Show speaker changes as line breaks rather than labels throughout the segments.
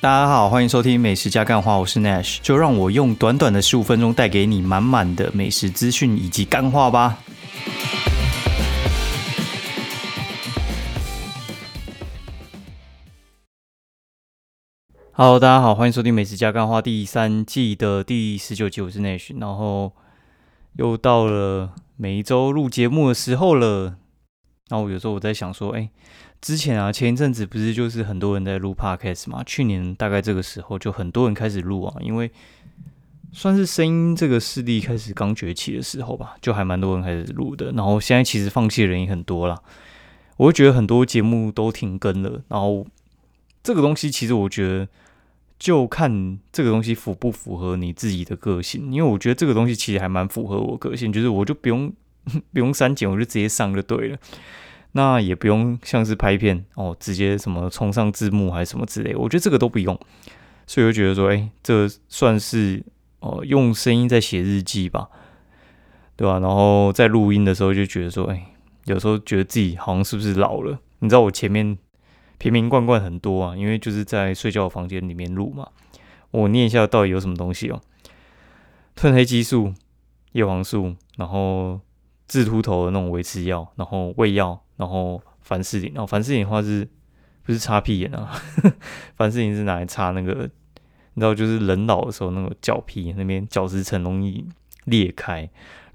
大家好，欢迎收听美食加干话，我是 Nash，就让我用短短的十五分钟带给你满满的美食资讯以及干话吧。Hello，大家好，欢迎收听美食加干话第三季的第十九集，我是 Nash，然后又到了每一周录节目的时候了。然后有时候我在想说，哎。之前啊，前一阵子不是就是很多人在录 podcast 嘛？去年大概这个时候就很多人开始录啊，因为算是声音这个势力开始刚崛起的时候吧，就还蛮多人开始录的。然后现在其实放弃的人也很多啦，我会觉得很多节目都停更了。然后这个东西其实我觉得就看这个东西符不符合你自己的个性，因为我觉得这个东西其实还蛮符合我个性，就是我就不用 不用删减，我就直接上就对了。那也不用像是拍片哦，直接什么冲上字幕还是什么之类，我觉得这个都不用，所以我就觉得说，哎，这算是哦用声音在写日记吧，对吧？然后在录音的时候就觉得说，哎，有时候觉得自己好像是不是老了？你知道我前面瓶瓶罐罐很多啊，因为就是在睡觉的房间里面录嘛。我念一下到底有什么东西哦：褪黑激素、叶黄素，然后治秃头的那种维持药，然后胃药。然后凡士林，然后凡士林的话是不是擦屁眼啊？凡士林是拿来擦那个，你知道，就是人老的时候那个脚皮那边角质层容易裂开。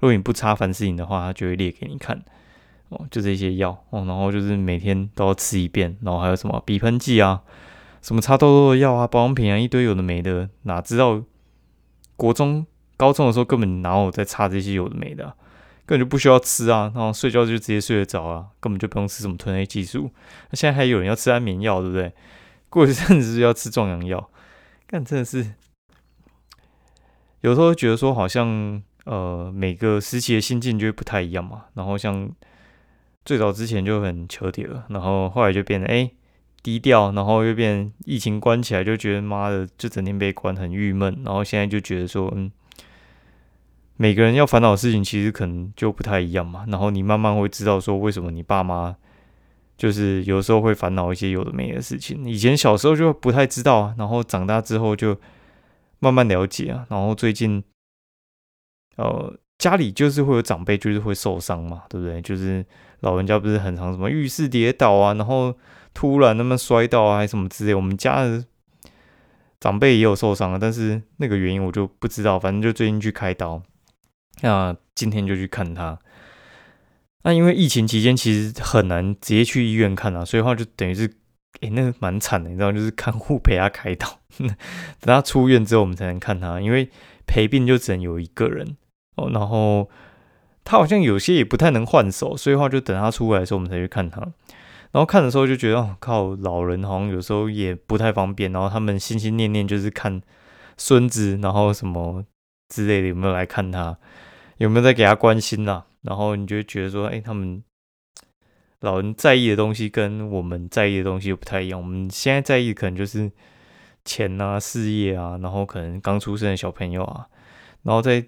如果你不擦凡士林的话，它就会裂给你看。哦，就这些药哦，然后就是每天都要吃一遍。然后还有什么鼻喷剂啊，什么擦痘痘的药啊，保养品啊，一堆有的没的。哪知道国中、高中的时候根本哪有在擦这些有的没的。根本就不需要吃啊，然后睡觉就直接睡得着啊，根本就不用吃什么褪黑激素。那现在还有人要吃安眠药，对不对？过一阵子就要吃壮阳药，但真的是有时候觉得说，好像呃每个时期的心境就会不太一样嘛。然后像最早之前就很求铁了，然后后来就变得哎低调，然后又变疫情关起来就觉得妈的就整天被关很郁闷，然后现在就觉得说嗯。每个人要烦恼的事情其实可能就不太一样嘛，然后你慢慢会知道说为什么你爸妈就是有时候会烦恼一些有的没的事情。以前小时候就不太知道啊，然后长大之后就慢慢了解啊。然后最近，呃，家里就是会有长辈就是会受伤嘛，对不对？就是老人家不是很常什么浴室跌倒啊，然后突然那么摔倒啊，还是什么之类。我们家的长辈也有受伤啊，但是那个原因我就不知道，反正就最近去开刀。那今天就去看他。那因为疫情期间其实很难直接去医院看啊，所以话就等于是，诶，那个蛮惨的，你知道，就是看护陪他开刀，等他出院之后我们才能看他，因为陪病就只能有一个人哦。然后他好像有些也不太能换手，所以话就等他出来的时候我们才去看他。然后看的时候就觉得，哦，靠，老人好像有时候也不太方便。然后他们心心念念就是看孙子，然后什么之类的，有没有来看他？有没有在给他关心呐？然后你就觉得说，哎，他们老人在意的东西跟我们在意的东西又不太一样。我们现在在意可能就是钱啊、事业啊，然后可能刚出生的小朋友啊，然后在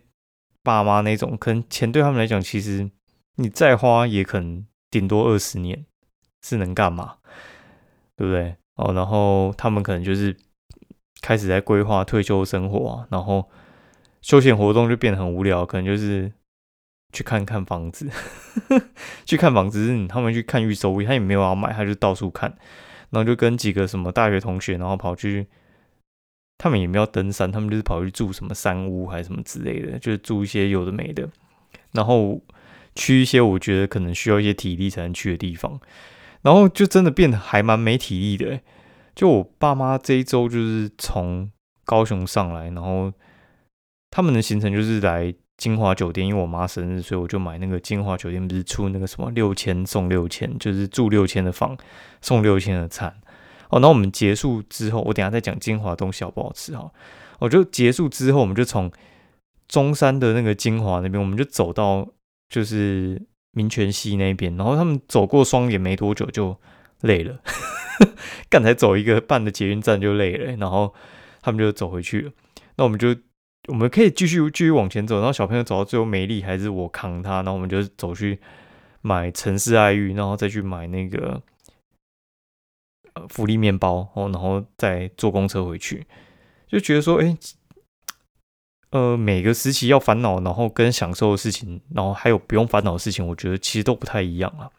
爸妈那种，可能钱对他们来讲，其实你再花也可能顶多二十年是能干嘛，对不对？哦，然后他们可能就是开始在规划退休生活啊，然后。休闲活动就变得很无聊，可能就是去看看房子，去看房子。他们去看预售屋，他也没有要买，他就到处看，然后就跟几个什么大学同学，然后跑去，他们也没有登山，他们就是跑去住什么山屋还是什么之类的，就是住一些有的没的，然后去一些我觉得可能需要一些体力才能去的地方，然后就真的变得还蛮没体力的。就我爸妈这一周就是从高雄上来，然后。他们的行程就是来金华酒店，因为我妈生日，所以我就买那个金华酒店，不是出那个什么六千送六千，就是住六千的房送六千的餐哦。那我们结束之后，我等下再讲金华东西好不好吃哈。我就结束之后，我们就从中山的那个金华那边，我们就走到就是民权西那边，然后他们走过双眼没多久就累了，刚才走一个半的捷运站就累了，然后他们就走回去了。那我们就。我们可以继续继续往前走，然后小朋友走到最后没力，还是我扛他，然后我们就走去买城市爱玉，然后再去买那个呃福利面包哦，然后再坐公车回去，就觉得说，哎，呃，每个时期要烦恼，然后跟享受的事情，然后还有不用烦恼的事情，我觉得其实都不太一样啊。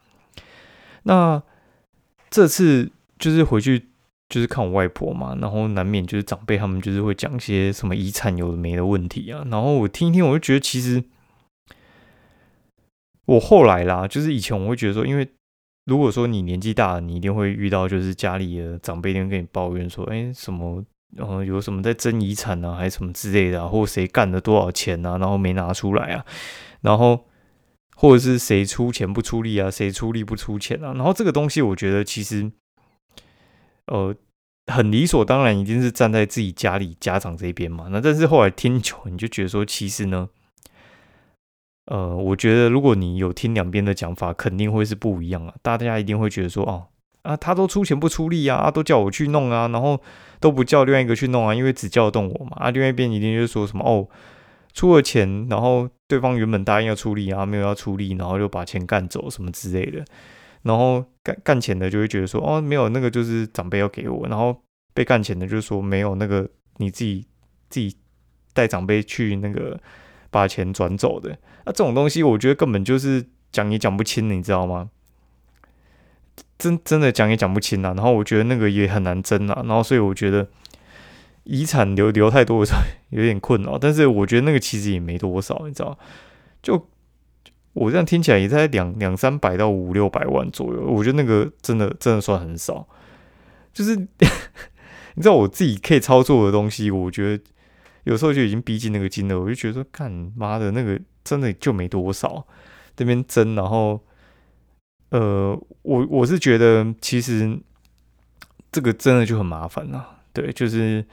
那这次就是回去就是看我外婆嘛，然后难免就是长辈他们就是会讲一些什么遗产有的没的问题啊，然后我听一听，我就觉得其实我后来啦，就是以前我会觉得说，因为。如果说你年纪大了，你一定会遇到，就是家里的长辈一定跟你抱怨说，哎，什么，呃，有什么在争遗产啊，还是什么之类的，或谁干了多少钱啊，然后没拿出来啊，然后或者是谁出钱不出力啊，谁出力不出钱啊，然后这个东西，我觉得其实，呃，很理所当然，一定是站在自己家里家长这边嘛。那但是后来听久，你就觉得说，其实呢。呃，我觉得如果你有听两边的讲法，肯定会是不一样啊。大家一定会觉得说，哦啊，他都出钱不出力啊，都叫我去弄啊，然后都不叫另外一个去弄啊，因为只叫得动我嘛。啊，另外一边一定就说什么哦，出了钱，然后对方原本答应要出力啊，没有要出力，然后就把钱干走什么之类的。然后干干钱的就会觉得说，哦，没有那个就是长辈要给我，然后被干钱的就是说没有那个你自己自己带长辈去那个。把钱转走的，那这种东西，我觉得根本就是讲也讲不清，你知道吗？真真的讲也讲不清啊。然后我觉得那个也很难争啊。然后所以我觉得遗产留留太多的时候 有点困扰。但是我觉得那个其实也没多少，你知道？就我这样听起来也在两两三百到五六百万左右。我觉得那个真的真的算很少。就是 你知道我自己可以操作的东西，我觉得。有时候就已经逼近那个金额，我就觉得说，干妈的那个真的就没多少，这边争，然后，呃，我我是觉得其实这个真的就很麻烦呐，对，就是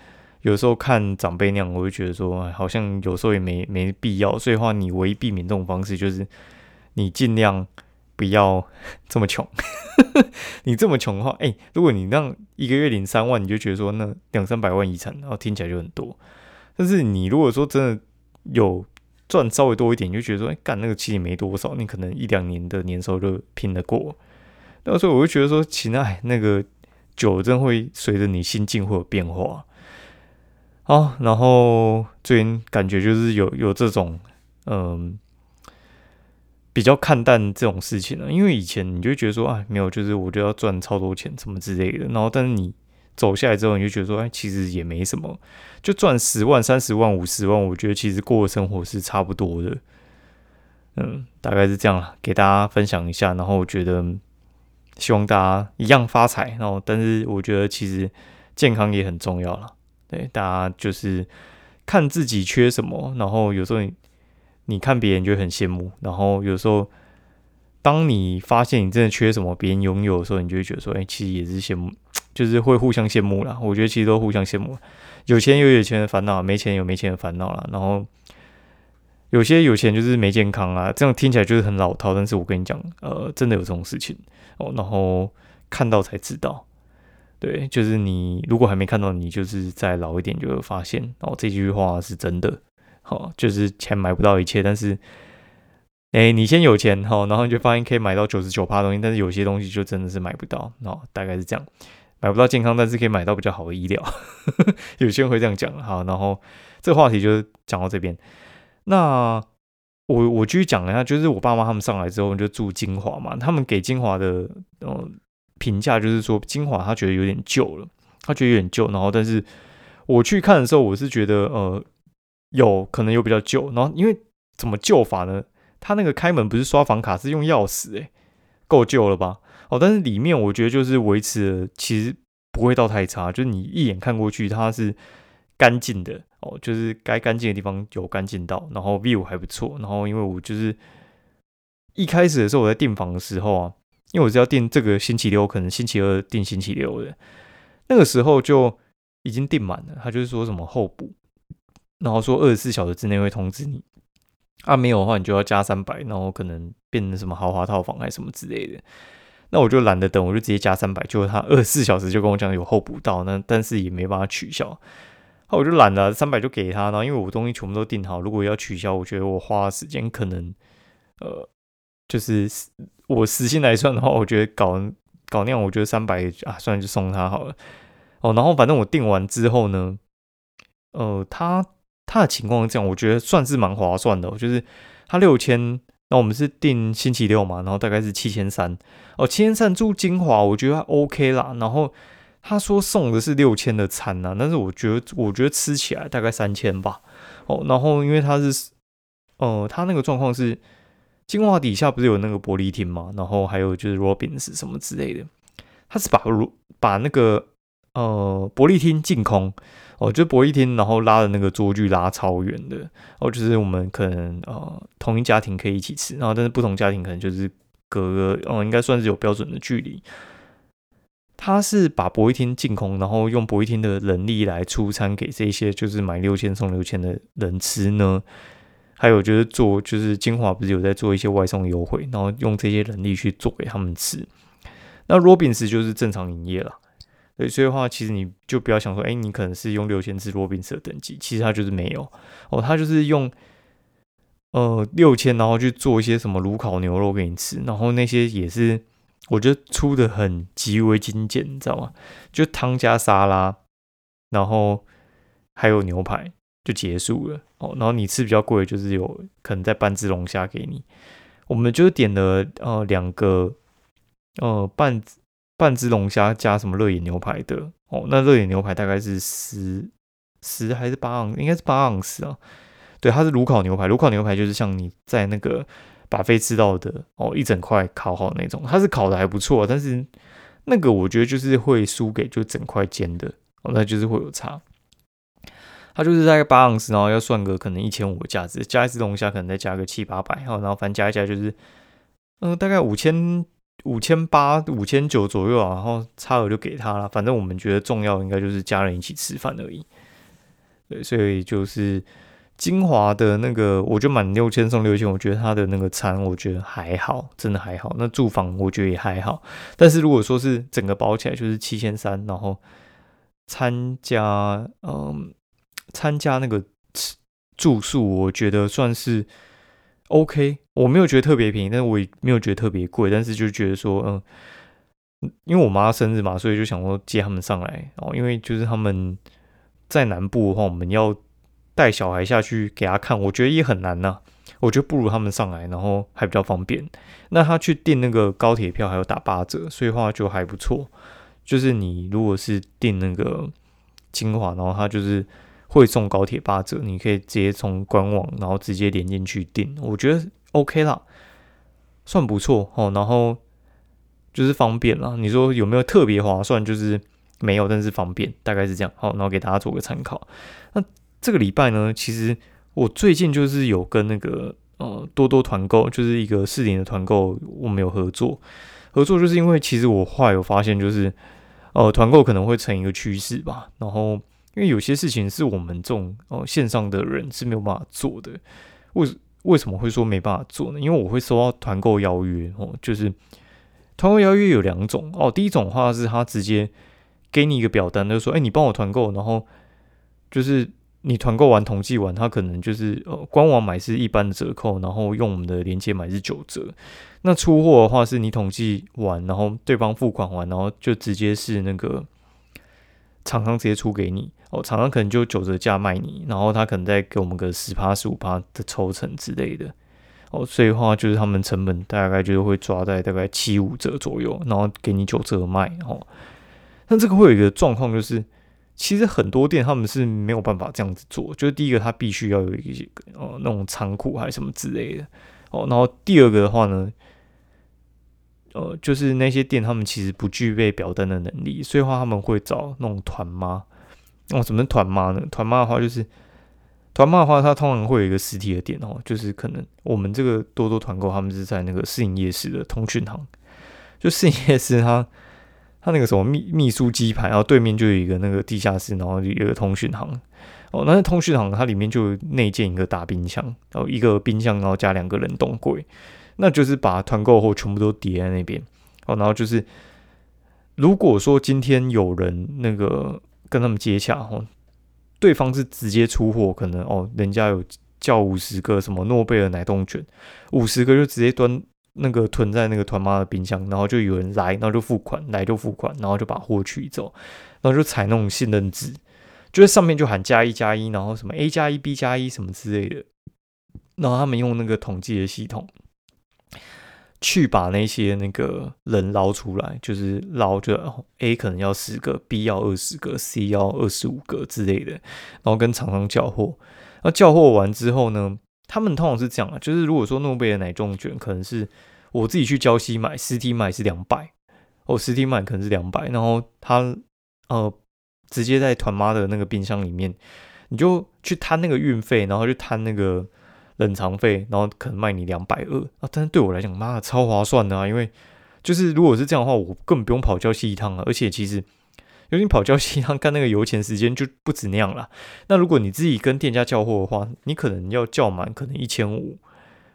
有时候看长辈那样，我就觉得说，好像有时候也没没必要，所以话你唯一避免这种方式就是你尽量不要 这么穷，你这么穷的话，哎，如果你让一个月领三万，你就觉得说那两三百万遗产，然后听起来就很多。但是你如果说真的有赚稍微多一点，你就觉得说，哎，干那个其实没多少，你可能一两年的年收入拼得过。那时候我就觉得说，其实哎，那个酒真会随着你心境会有变化。好，然后最近感觉就是有有这种嗯比较看淡这种事情了，因为以前你就觉得说，啊，没有，就是我就要赚超多钱什么之类的。然后，但是你走下来之后，你就觉得说，哎，其实也没什么。就赚十万、三十万、五十万，我觉得其实过的生活是差不多的。嗯，大概是这样了，给大家分享一下。然后我觉得希望大家一样发财。然后，但是我觉得其实健康也很重要了。对，大家就是看自己缺什么，然后有时候你看别人就很羡慕，然后有时候当你发现你真的缺什么，别人拥有的时候，你就会觉得说，哎，其实也是羡慕，就是会互相羡慕啦。我觉得其实都互相羡慕。有钱有有钱的烦恼，没钱有没钱的烦恼了。然后有些有钱就是没健康啊，这样听起来就是很老套。但是我跟你讲，呃，真的有这种事情哦。然后看到才知道，对，就是你如果还没看到，你就是再老一点就会发现哦。这句话是真的，好，就是钱买不到一切，但是，哎，你先有钱哈，然后你就发现可以买到九十九趴东西，但是有些东西就真的是买不到哦，大概是这样。买不到健康，但是可以买到比较好的医疗。有些人会这样讲。好，然后这个话题就讲到这边。那我我继续讲一下，就是我爸妈他们上来之后就住金华嘛，他们给金华的呃评价就是说金华他觉得有点旧了，他觉得有点旧。然后，但是我去看的时候，我是觉得呃有可能有比较旧。然后因为怎么旧法呢？他那个开门不是刷房卡，是用钥匙，诶，够旧了吧？哦，但是里面我觉得就是维持的，其实不会到太差，就是你一眼看过去它是干净的哦，就是该干净的地方有干净到，然后 view 还不错，然后因为我就是一开始的时候我在订房的时候啊，因为我是要订这个星期六，可能星期二订星期六的，那个时候就已经订满了，他就是说什么候补，然后说二十四小时之内会通知你，啊没有的话你就要加三百，然后可能变成什么豪华套房还是什么之类的。那我就懒得等，我就直接加三百，就他二十四小时就跟我讲有候补到，那但是也没办法取消，那我就懒了，三百就给他，然后因为我东西全部都订好，如果要取消，我觉得我花时间可能，呃，就是我实心来算的话，我觉得搞搞那样，我觉得三百啊，算了就送他好了。哦，然后反正我订完之后呢，呃，他他的情况是这样，我觉得算是蛮划算的，就是他六千，那我们是定星期六嘛，然后大概是七千三，哦，七千三住金华，我觉得 OK 啦。然后他说送的是六千的餐呐，但是我觉得我觉得吃起来大概三千吧。哦，然后因为他是，呃，他那个状况是。金华底下不是有那个玻璃厅嘛？然后还有就是 Robins 什么之类的，他是把如把那个呃玻璃厅净空哦，就玻璃厅，然后拉的那个桌距拉超远的哦，就是我们可能呃同一家庭可以一起吃，然后但是不同家庭可能就是隔个哦，应该算是有标准的距离。他是把玻璃厅净空，然后用玻璃厅的人力来出餐给这些就是买六千送六千的人吃呢。还有就是做，就是金华不是有在做一些外送优惠，然后用这些能力去做给他们吃。那 Robins 就是正常营业了，对，所以的话，其实你就不要想说，哎，你可能是用六千吃 Robins 的等级，其实他就是没有哦，他就是用呃六千，然后去做一些什么炉烤牛肉给你吃，然后那些也是我觉得出的很极为精简，你知道吗？就汤加沙拉，然后还有牛排。就结束了哦，然后你吃比较贵，就是有可能在半只龙虾给你。我们就点了呃两个呃半半只龙虾加什么热眼牛排的哦，那热眼牛排大概是十十还是八盎，应该是八盎司啊。对，它是炉烤牛排，炉烤牛排就是像你在那个把飞吃到的哦，一整块烤好那种，它是烤的还不错，但是那个我觉得就是会输给就整块煎的哦，那就是会有差。它就是大概八盎司，然后要算个可能一千五的价值，加一只龙虾可能再加个七八百，然后反正加一加就是，嗯，大概五千五千八五千九左右啊，然后差额就给他了。反正我们觉得重要应该就是家人一起吃饭而已。对，所以就是金华的那个，我就满六千送六千，我觉得他的那个餐我觉得还好，真的还好。那住房我觉得也还好，但是如果说是整个包起来就是七千三，然后参加嗯。参加那个住宿，我觉得算是 OK。我没有觉得特别便宜，但是我也没有觉得特别贵。但是就觉得说，嗯，因为我妈生日嘛，所以就想说接他们上来。哦，因为就是他们在南部的话，我们要带小孩下去给他看，我觉得也很难呐。我觉得不如他们上来，然后还比较方便。那他去订那个高铁票还有打八折，所以话就还不错。就是你如果是订那个精华，然后他就是。会送高铁八折，你可以直接从官网，然后直接连进去订，我觉得 OK 啦，算不错哦。然后就是方便啦，你说有没有特别划算？就是没有，但是方便，大概是这样。好，然后给大家做个参考。那这个礼拜呢，其实我最近就是有跟那个呃多多团购，就是一个四零的团购，我们有合作。合作就是因为其实我后来有发现，就是呃团购可能会成一个趋势吧，然后。因为有些事情是我们这种哦线上的人是没有办法做的，为为什么会说没办法做呢？因为我会收到团购邀约哦，就是团购邀约有两种哦，第一种话是他直接给你一个表单，就说哎你帮我团购，然后就是你团购完统计完，他可能就是呃官网买是一般的折扣，然后用我们的链接买是九折。那出货的话是你统计完，然后对方付款完，然后就直接是那个厂商直接出给你。哦，厂商可能就九折价卖你，然后他可能再给我们个十趴、十五趴的抽成之类的。哦，所以话就是他们成本大概就是会抓在大概七五折左右，然后给你九折卖。哦，那这个会有一个状况，就是其实很多店他们是没有办法这样子做。就是第一个，他必须要有一些哦那种仓库还是什么之类的。哦，然后第二个的话呢，呃，就是那些店他们其实不具备表单的能力，所以话他们会找那种团妈。哦，怎么团妈呢？团妈的话就是，团妈的话，它通常会有一个实体的店哦，就是可能我们这个多多团购，他们是在那个市营夜市的通讯行，就市营夜市，它它那个什么秘秘书鸡排，然后对面就有一个那个地下室，然后有一个通讯行哦，那通讯行它里面就内建一个大冰箱，然后一个冰箱，然后加两个冷冻柜，那就是把团购货全部都叠在那边哦，然后就是如果说今天有人那个。跟他们接洽哦，对方是直接出货，可能哦，人家有叫五十个什么诺贝尔奶冻卷，五十个就直接端那个囤在那个团妈的冰箱，然后就有人来，然后就付款，来就付款，然后就把货取走，然后就采那种信任值，就是上面就喊加一加一，然后什么 A 加一 B 加一什么之类的，然后他们用那个统计的系统去把那些那个人捞出来，就是捞就 A 可能要十个，B 要二十个，C 要二十五个之类的，然后跟厂商交货，那交货完之后呢？他们通常是这样啊，就是如果说诺贝尔奶冻卷可能是我自己去交西买，实体买是两百，哦，实体买可能是两百，然后他呃直接在团妈的那个冰箱里面，你就去摊那个运费，然后去摊那个冷藏费，然后可能卖你两百二啊，但是对我来讲，妈的超划算的啊，因为就是如果是这样的话，我根本不用跑交西一趟啊，而且其实。因为你跑交西趟干那个油钱时间就不止那样了。那如果你自己跟店家叫货的话，你可能要叫满，可能一千五，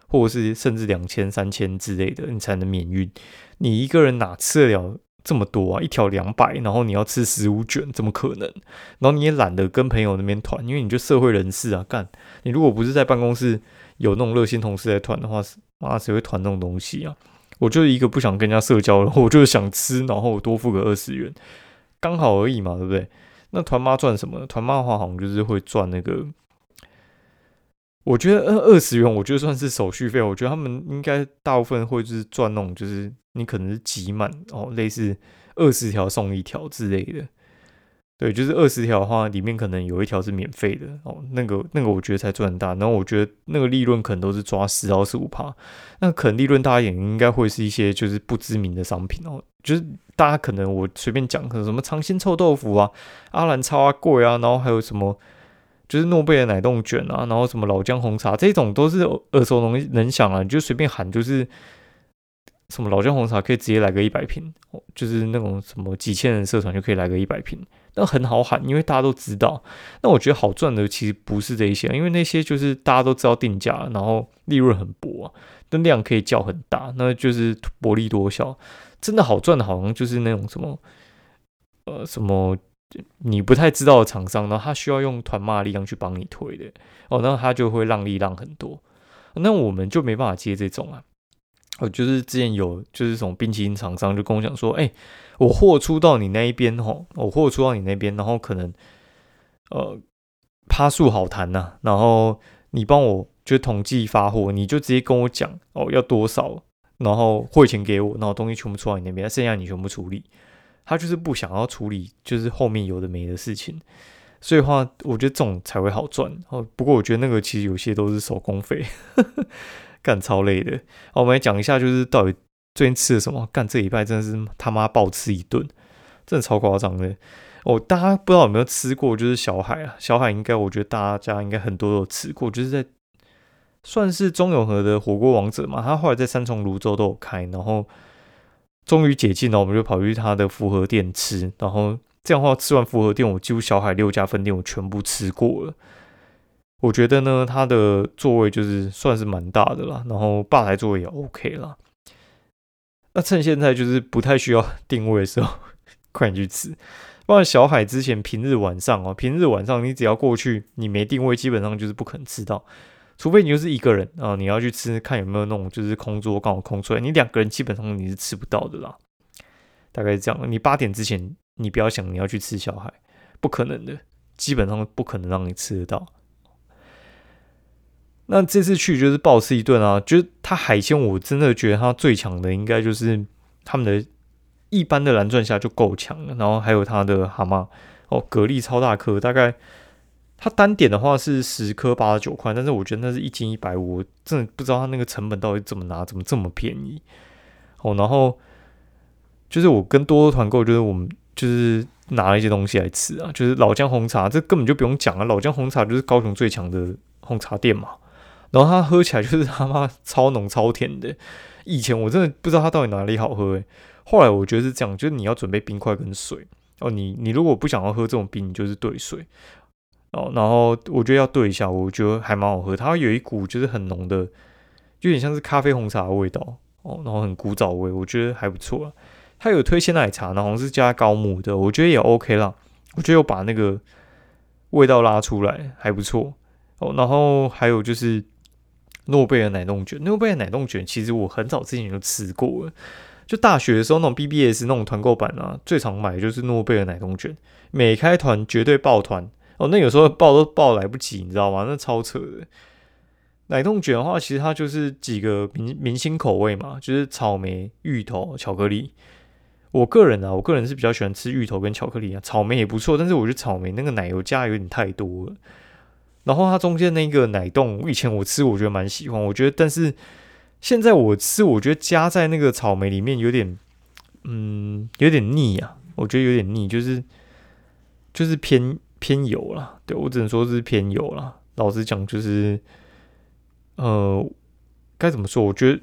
或者是甚至两千、三千之类的，你才能免运。你一个人哪吃得了这么多啊？一条两百，然后你要吃十五卷，怎么可能？然后你也懒得跟朋友那边团，因为你就社会人士啊，干你如果不是在办公室有那种热心同事在团的话，妈谁会团这种东西啊？我就是一个不想跟人家社交然后，我就是想吃，然后多付个二十元。刚好而已嘛，对不对？那团妈赚什么？团妈的话，好像就是会赚那个。我觉得二二十元，我觉得算是手续费。我觉得他们应该大部分会是赚那种，就是你可能是集满哦，类似二十条送一条之类的。对，就是二十条的话，里面可能有一条是免费的哦。那个那个，我觉得才赚大。然后我觉得那个利润可能都是抓十到十五趴。那可能利润大一点，应该会是一些就是不知名的商品哦，就是。大家可能我随便讲，可能什么长兴臭豆腐啊、阿兰超啊贵啊，然后还有什么就是诺贝尔奶冻卷啊，然后什么老姜红茶这种都是耳熟能能详啊，你就随便喊，就是什么老姜红茶可以直接来个一百瓶，就是那种什么几千人社团就可以来个一百瓶，那很好喊，因为大家都知道。那我觉得好赚的其实不是这一些，因为那些就是大家都知道定价，然后利润很薄啊，那量可以叫很大，那就是薄利多销。真的好赚的，好像就是那种什么，呃，什么你不太知道的厂商，然后他需要用团骂力量去帮你推的，哦，那他就会让利让很多，那我们就没办法接这种啊。哦，就是之前有就是从冰淇淋厂商就跟我讲说，哎，我货出到你那一边吼，我货出到你那边，然后可能呃趴数好谈呐，然后你帮我就统计发货，你就直接跟我讲哦要多少。然后汇钱给我，然后东西全部出到你那边，剩下你全部处理。他就是不想要处理，就是后面有的没的事情。所以话，我觉得这种才会好赚。哦，不过我觉得那个其实有些都是手工费，干超累的。我们来讲一下，就是到底最近吃了什么？干这礼拜真的是他妈暴吃一顿，真的超夸张的。哦，大家不知道有没有吃过，就是小海啊，小海应该我觉得大家应该很多都有吃过，就是在。算是中永和的火锅王者嘛，他后来在三重、泸州都有开，然后终于解禁了，我们就跑去他的复合店吃，然后这样的话吃完复合店，我几乎小海六家分店我全部吃过了。我觉得呢，他的座位就是算是蛮大的啦，然后吧台座位也 OK 啦。那趁现在就是不太需要定位的时候，快点去吃。不然小海之前平日晚上哦，平日晚上你只要过去，你没定位，基本上就是不可能吃到。除非你就是一个人啊，你要去吃，看有没有那种就是空桌刚好空出来。你两个人基本上你是吃不到的啦，大概是这样。你八点之前你不要想你要去吃小孩，不可能的，基本上不可能让你吃得到。那这次去就是暴吃一顿啊，就是它海鲜我真的觉得它最强的应该就是他们的一般的蓝钻虾就够强了，然后还有它的蛤蟆哦，蛤蜊超大颗，大概。它单点的话是十颗八十九块，但是我觉得那是一斤一百五，真的不知道它那个成本到底怎么拿，怎么这么便宜哦。然后就是我跟多多团购，就是我们就是拿了一些东西来吃啊，就是老姜红茶，这根本就不用讲啊，老姜红茶就是高雄最强的红茶店嘛。然后它喝起来就是他妈超浓超甜的，以前我真的不知道它到底哪里好喝诶。后来我觉得是这样，就是你要准备冰块跟水哦，你你如果不想要喝这种冰，你就是兑水。哦，然后我觉得要兑一下，我觉得还蛮好喝。它有一股就是很浓的，有点像是咖啡红茶的味道哦，然后很古早味，我觉得还不错啊。它有推鲜奶茶，然后是加高木的，我觉得也 OK 啦。我觉得有把那个味道拉出来，还不错哦。然后还有就是诺贝尔奶冻卷。诺贝尔奶冻卷其实我很早之前就吃过了，就大学的时候那种 BBS 那种团购版啊，最常买的就是诺贝尔奶冻卷，每开团绝对爆团哦。那有时候爆都爆来不及，你知道吗？那超扯的。奶冻卷的话，其实它就是几个明明星口味嘛，就是草莓、芋头、巧克力。我个人啊，我个人是比较喜欢吃芋头跟巧克力啊，草莓也不错，但是我觉得草莓那个奶油加有点太多了。然后它中间那个奶冻，我以前我吃我觉得蛮喜欢，我觉得，但是现在我吃，我觉得加在那个草莓里面有点，嗯，有点腻啊，我觉得有点腻，就是就是偏偏油了。对我只能说是偏油了。老实讲，就是呃，该怎么说？我觉得。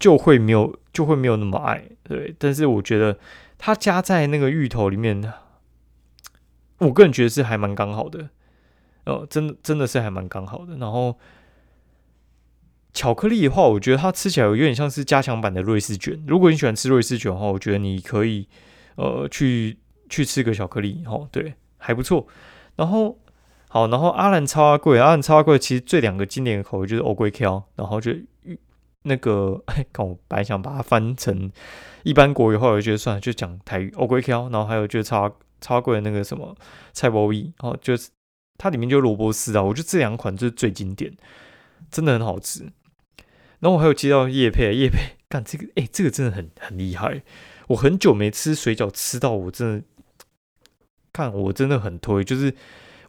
就会没有，就会没有那么爱，对。但是我觉得它加在那个芋头里面，我个人觉得是还蛮刚好的，呃，真的真的是还蛮刚好的。然后巧克力的话，我觉得它吃起来有点像是加强版的瑞士卷。如果你喜欢吃瑞士卷的话，我觉得你可以呃去去吃个巧克力，哦，对，还不错。然后好，然后阿兰超阿贵，阿兰超阿贵其实最两个经典的口味就是欧龟 Q，然后就。那个，看我本来想把它翻成一般国语，后来我觉得算了，就讲台语。欧龟 Q，然后还有就是超超贵的那个什么菜包一，然后就是它里面就萝卜丝啊，我觉得这两款就是最经典，真的很好吃。然后我还有接到叶配，叶配干这个，哎，这个真的很很厉害。我很久没吃水饺，吃到我真的看我真的很推，就是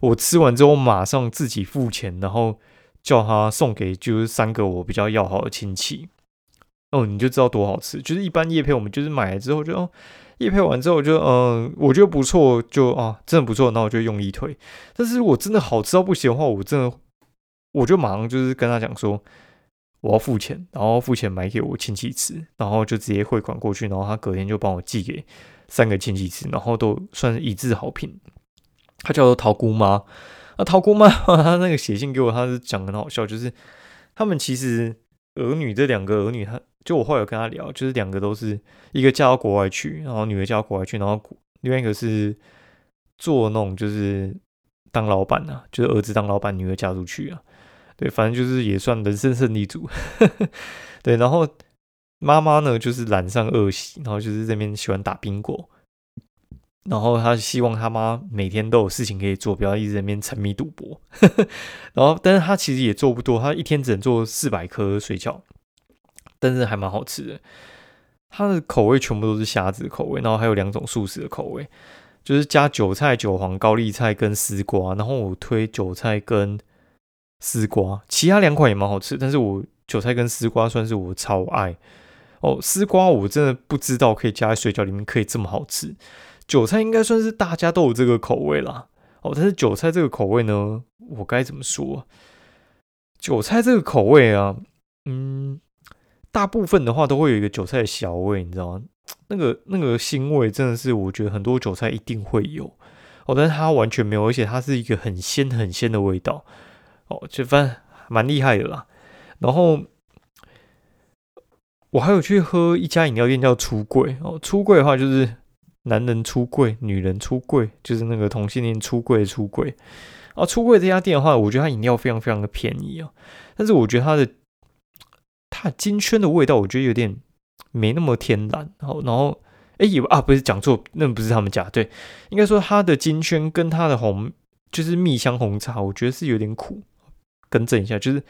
我吃完之后马上自己付钱，然后。叫他送给就是三个我比较要好的亲戚，哦，你就知道多好吃。就是一般叶配我们就是买了之后就哦，叶配完之后就嗯，我觉得不错，就啊，真的不错，那我就用力推。但是我真的好吃到不行的话，我真的我就马上就是跟他讲说我要付钱，然后付钱买给我亲戚吃，然后就直接汇款过去，然后他隔天就帮我寄给三个亲戚吃，然后都算是一致好评。他叫做桃姑妈。那陶姑妈 他那个写信给我，他是讲很好笑，就是他们其实儿女这两个儿女，他就我后来有跟他聊，就是两个都是一个嫁到国外去，然后女儿嫁到国外去，然后另外一个是做那种就是当老板啊，就是儿子当老板，女儿嫁出去啊，对，反正就是也算人生胜利组，对，然后妈妈呢就是染上恶习，然后就是这边喜欢打冰果。然后他希望他妈每天都有事情可以做，不要一直在那边沉迷赌博。然后，但是他其实也做不多，他一天只能做四百颗水饺，但是还蛮好吃的。它的口味全部都是虾子口味，然后还有两种素食的口味，就是加韭菜、韭黄、高丽菜跟丝瓜。然后我推韭菜跟丝瓜，其他两款也蛮好吃，但是我韭菜跟丝瓜算是我超爱哦。丝瓜我真的不知道可以加在水饺里面可以这么好吃。韭菜应该算是大家都有这个口味啦。哦，但是韭菜这个口味呢，我该怎么说？韭菜这个口味啊，嗯，大部分的话都会有一个韭菜的小味，你知道吗？那个那个腥味真的是，我觉得很多韭菜一定会有哦，但是它完全没有，而且它是一个很鲜很鲜的味道哦，就反正蛮厉害的啦。然后我还有去喝一家饮料店叫出柜哦，出柜的话就是。男人出柜，女人出柜，就是那个同性恋出柜出柜。啊，出柜这家店的话，我觉得它饮料非常非常的便宜啊。但是我觉得它的它金圈的味道，我觉得有点没那么天然。然后，然后，哎，有啊，不是讲错，那不是他们家。对，应该说它的金圈跟它的红，就是蜜香红茶，我觉得是有点苦。更正一下，就是。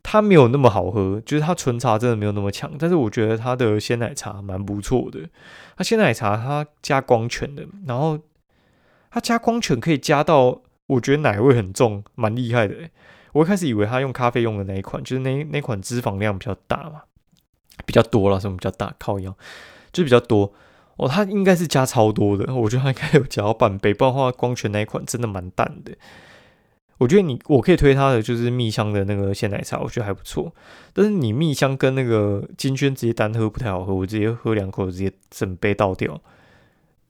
它没有那么好喝，就是它纯茶真的没有那么强，但是我觉得它的鲜奶茶蛮不错的。它鲜奶茶它加光泉的，然后它加光泉可以加到，我觉得奶味很重，蛮厉害的。我一开始以为它用咖啡用的那一款，就是那那款脂肪量比较大嘛，比较多了，什么比较大？靠腰就比较多哦。它应该是加超多的，我觉得它应该有加到半杯，不然的话光泉那一款真的蛮淡的。我觉得你我可以推它的就是蜜香的那个鲜奶茶，我觉得还不错。但是你蜜香跟那个金萱直接单喝不太好喝，我直接喝两口直接整杯倒掉。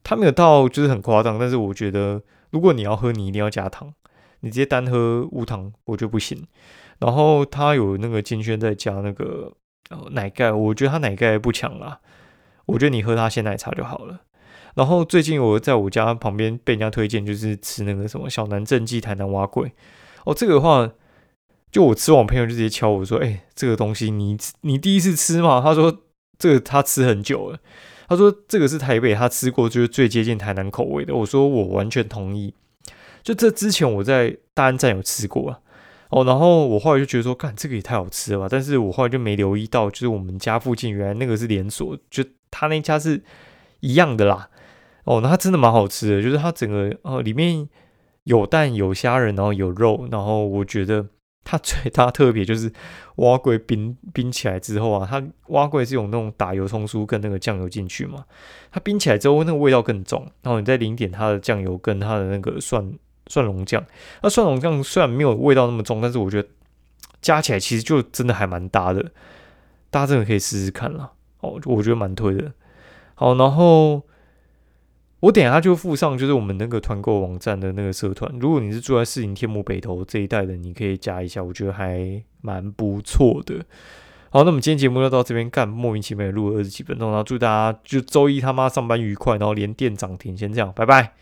它没有到就是很夸张，但是我觉得如果你要喝，你一定要加糖。你直接单喝无糖，我觉得不行。然后它有那个金萱再加那个奶盖，我觉得它奶盖不强啦。我觉得你喝它鲜奶茶就好了。然后最近我在我家旁边被人家推荐，就是吃那个什么小南正记台南蛙桂哦，这个的话就我吃完，朋友就直接敲我说：“哎，这个东西你你第一次吃吗？”他说：“这个他吃很久了。”他说：“这个是台北他吃过就是最接近台南口味的。”我说：“我完全同意。”就这之前我在大安站有吃过啊，哦，然后我后来就觉得说：“干这个也太好吃了吧！”但是我后来就没留意到，就是我们家附近原来那个是连锁，就他那家是一样的啦。哦，那它真的蛮好吃的，就是它整个呃里面有蛋有虾仁，然后有肉，然后我觉得。它最大特别就是蛙桂冰冰起来之后啊，它蛙桂是有那种打油葱酥跟那个酱油进去嘛，它冰起来之后那个味道更重，然后你再淋点它的酱油跟它的那个蒜蒜蓉酱，那蒜蓉酱虽然没有味道那么重，但是我觉得加起来其实就真的还蛮搭的，大家真的可以试试看啦。哦，我觉得蛮推的。好，然后。我等下就附上，就是我们那个团购网站的那个社团。如果你是住在四营天母北头这一带的，你可以加一下，我觉得还蛮不错的。好，那我们今天节目就到这边，干莫名其妙录了二十几分钟，然后祝大家就周一他妈上班愉快，然后连店涨停，先这样，拜拜。